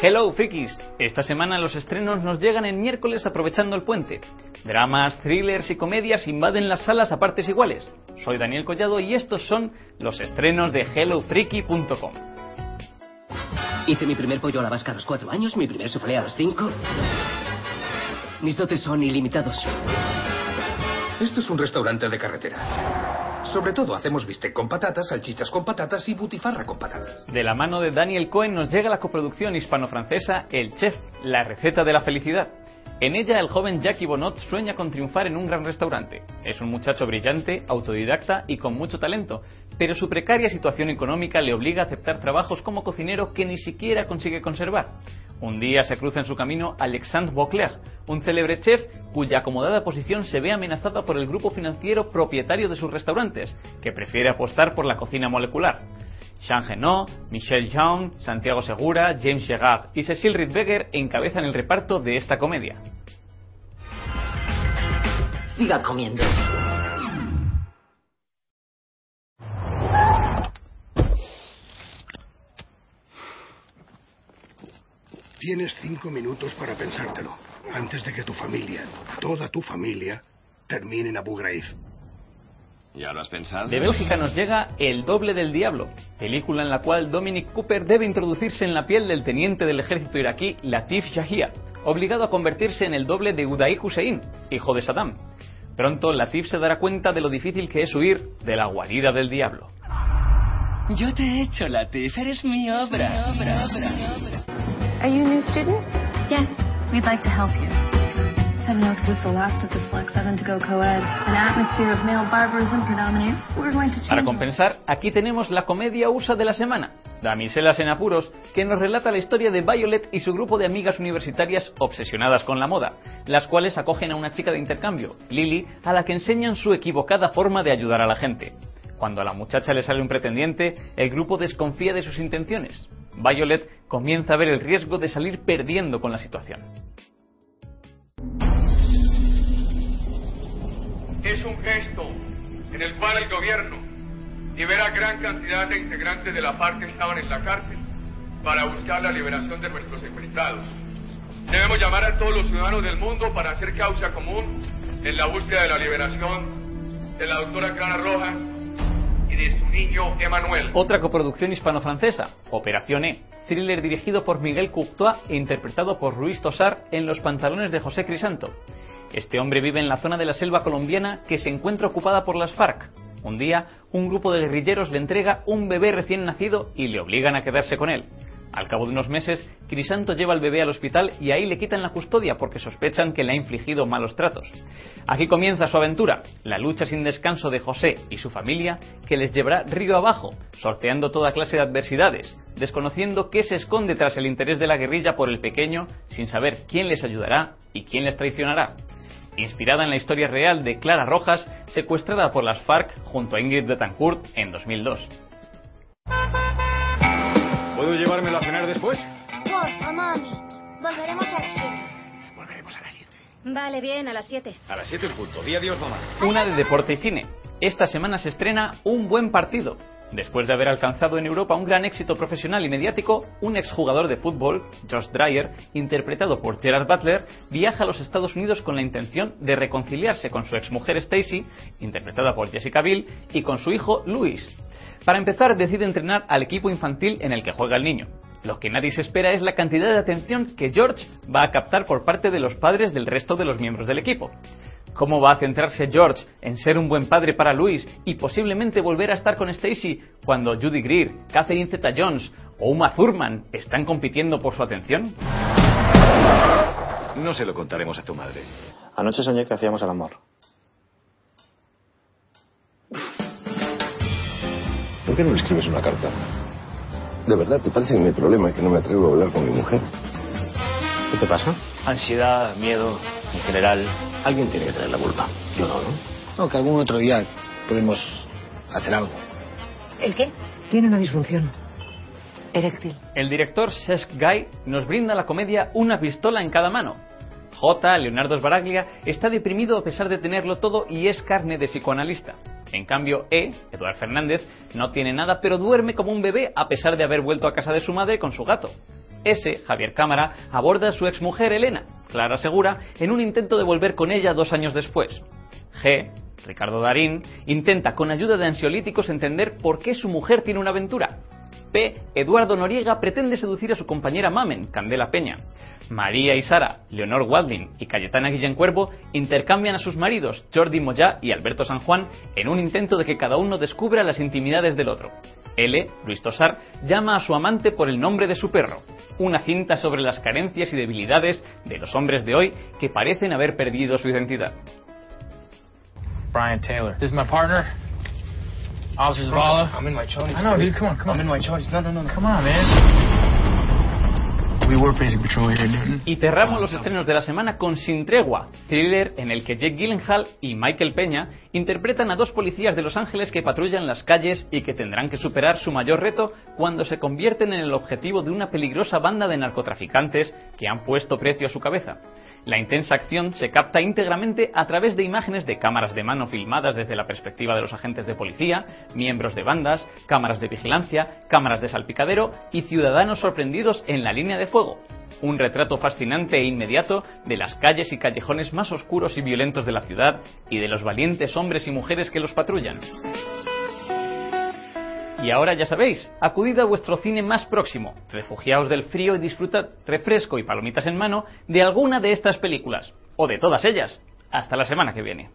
Hello Frikis, esta semana los estrenos nos llegan en miércoles aprovechando el puente. Dramas, thrillers y comedias invaden las salas a partes iguales. Soy Daniel Collado y estos son los estrenos de HelloFreaky.com. Hice mi primer pollo a la vasca a los cuatro años, mi primer soufflé a los cinco. Mis dotes son ilimitados. Esto es un restaurante de carretera. Sobre todo hacemos bistec con patatas, salchichas con patatas y butifarra con patatas. De la mano de Daniel Cohen nos llega la coproducción hispano-francesa El Chef, la receta de la felicidad. En ella el joven Jackie Bonot sueña con triunfar en un gran restaurante. Es un muchacho brillante, autodidacta y con mucho talento, pero su precaria situación económica le obliga a aceptar trabajos como cocinero que ni siquiera consigue conservar. Un día se cruza en su camino Alexandre Beauclerc, un célebre chef cuya acomodada posición se ve amenazada por el grupo financiero propietario de sus restaurantes, que prefiere apostar por la cocina molecular. Jean Genot, Michel Jean, Santiago Segura, James Gerard y Cecil Rydberger encabezan el reparto de esta comedia. Siga comiendo. Tienes cinco minutos para pensártelo, antes de que tu familia, toda tu familia, termine en Abu Ghraib. ¿Ya lo has pensado? De Bélgica nos llega El doble del diablo, película en la cual Dominic Cooper debe introducirse en la piel del teniente del ejército iraquí Latif Shahia, obligado a convertirse en el doble de Uday Hussein, hijo de Saddam. Pronto Latif se dará cuenta de lo difícil que es huir de la guarida del diablo. Yo te he hecho, Latif. Eres mi obra. obra, obra, obra. Are you a new student? Yes, we'd like to help you. Seven Oaks is the last of the Select Seven to go co-ed. An atmosphere of male barbarism predominates. We're going to change Para compensar, aquí tenemos la comedia USA de la semana, Damiselas en apuros, que nos relata la historia de Violet y su grupo de amigas universitarias obsesionadas con la moda, las cuales acogen a una chica de intercambio, Lily, a la que enseñan su equivocada forma de ayudar a la gente. Cuando a la muchacha le sale un pretendiente, el grupo desconfía de sus intenciones. Violet comienza a ver el riesgo de salir perdiendo con la situación. es un gesto en el cual el gobierno libera gran cantidad de integrantes de la FARC que estaban en la cárcel para buscar la liberación de nuestros secuestrados. Debemos llamar a todos los ciudadanos del mundo para hacer causa común en la búsqueda de la liberación de la doctora Clara Rojas Otra coproducción hispano-francesa, Operación E, thriller dirigido por Miguel Courtois e interpretado por Ruiz Tosar en Los pantalones de José Crisanto. Este hombre vive en la zona de la selva colombiana que se encuentra ocupada por las FARC. Un día, un grupo de guerrilleros le entrega un bebé recién nacido y le obligan a quedarse con él. Al cabo de unos meses, Crisanto lleva al bebé al hospital y ahí le quitan la custodia porque sospechan que le ha infligido malos tratos. Aquí comienza su aventura, la lucha sin descanso de José y su familia que les llevará río abajo, sorteando toda clase de adversidades, desconociendo qué se esconde tras el interés de la guerrilla por el pequeño, sin saber quién les ayudará y quién les traicionará. Inspirada en la historia real de Clara Rojas, secuestrada por las FARC junto a Ingrid Betancourt en 2002. ¿Puedo llevármelo a cenar después? Porfa, mami. Volveremos a las 7. Volveremos a las 7. Vale, bien, a las 7. A las 7 en punto. Di adiós, mamá. Una de deporte y cine. Esta semana se estrena Un buen partido. Después de haber alcanzado en Europa un gran éxito profesional y mediático, un exjugador de fútbol, Josh Dreyer, interpretado por Gerard Butler, viaja a los Estados Unidos con la intención de reconciliarse con su exmujer Stacy, interpretada por Jessica Biel, y con su hijo Luis. Para empezar, decide entrenar al equipo infantil en el que juega el niño. Lo que nadie se espera es la cantidad de atención que George va a captar por parte de los padres del resto de los miembros del equipo. ¿Cómo va a centrarse George en ser un buen padre para Luis y posiblemente volver a estar con Stacy cuando Judy Greer, Catherine Zeta-Jones o Uma Thurman están compitiendo por su atención? No se lo contaremos a tu madre. Anoche soñé que hacíamos el amor. ¿Por qué no le escribes una carta? ¿De verdad te parece que mi problema es que no me atrevo a hablar con mi mujer? ¿Qué te pasa? Ansiedad, miedo, en general. Alguien tiene que tener la culpa. Yo no, ¿no? No, que algún otro día podemos hacer algo. ¿El qué? Tiene una disfunción eréctil. El director Cesc Guy nos brinda la comedia Una pistola en cada mano. J. Leonardo Sbaraglia está deprimido a pesar de tenerlo todo y es carne de psicoanalista. En cambio, E. Eduard Fernández no tiene nada pero duerme como un bebé a pesar de haber vuelto a casa de su madre con su gato. S, Javier Cámara, aborda a su exmujer Elena, Clara Segura, en un intento de volver con ella dos años después. G, Ricardo Darín, intenta con ayuda de ansiolíticos entender por qué su mujer tiene una aventura. P. Eduardo Noriega pretende seducir a su compañera Mamen, Candela Peña. María y Sara, Leonor Walding y Cayetana Guillén Cuervo intercambian a sus maridos, Jordi Moyá y Alberto San Juan, en un intento de que cada uno descubra las intimidades del otro. L, Luis Tosar, llama a su amante por el nombre de su perro, una cinta sobre las carencias y debilidades de los hombres de hoy que parecen haber perdido su identidad. Brian Taylor. This is partner. Officer Zavala. I'm in my chonies. I know, dude. Come on, come on. I'm in my chonies. No, no, no, no. Come on, man. We were basic patrol here, dude. Y cerramos los estrenos de la semana con Sin Tregua, thriller en el que Jake Gyllenhaal y Michael Peña interpretan a dos policías de Los Ángeles que patrullan las calles y que tendrán que superar su mayor reto cuando se convierten en el objetivo de una peligrosa banda de narcotraficantes que han puesto precio a su cabeza. La intensa acción se capta íntegramente a través de imágenes de cámaras de mano filmadas desde la perspectiva de los agentes de policía, miembros de bandas, cámaras de vigilancia, cámaras de salpicadero y ciudadanos sorprendidos en la línea de fuego. Un retrato fascinante e inmediato de las calles y callejones más oscuros y violentos de la ciudad y de los valientes hombres y mujeres que los patrullan. Y ahora ya sabéis, acudid a vuestro cine más próximo, refugiaos del frío y disfrutad refresco y palomitas en mano de alguna de estas películas, o de todas ellas. Hasta la semana que viene.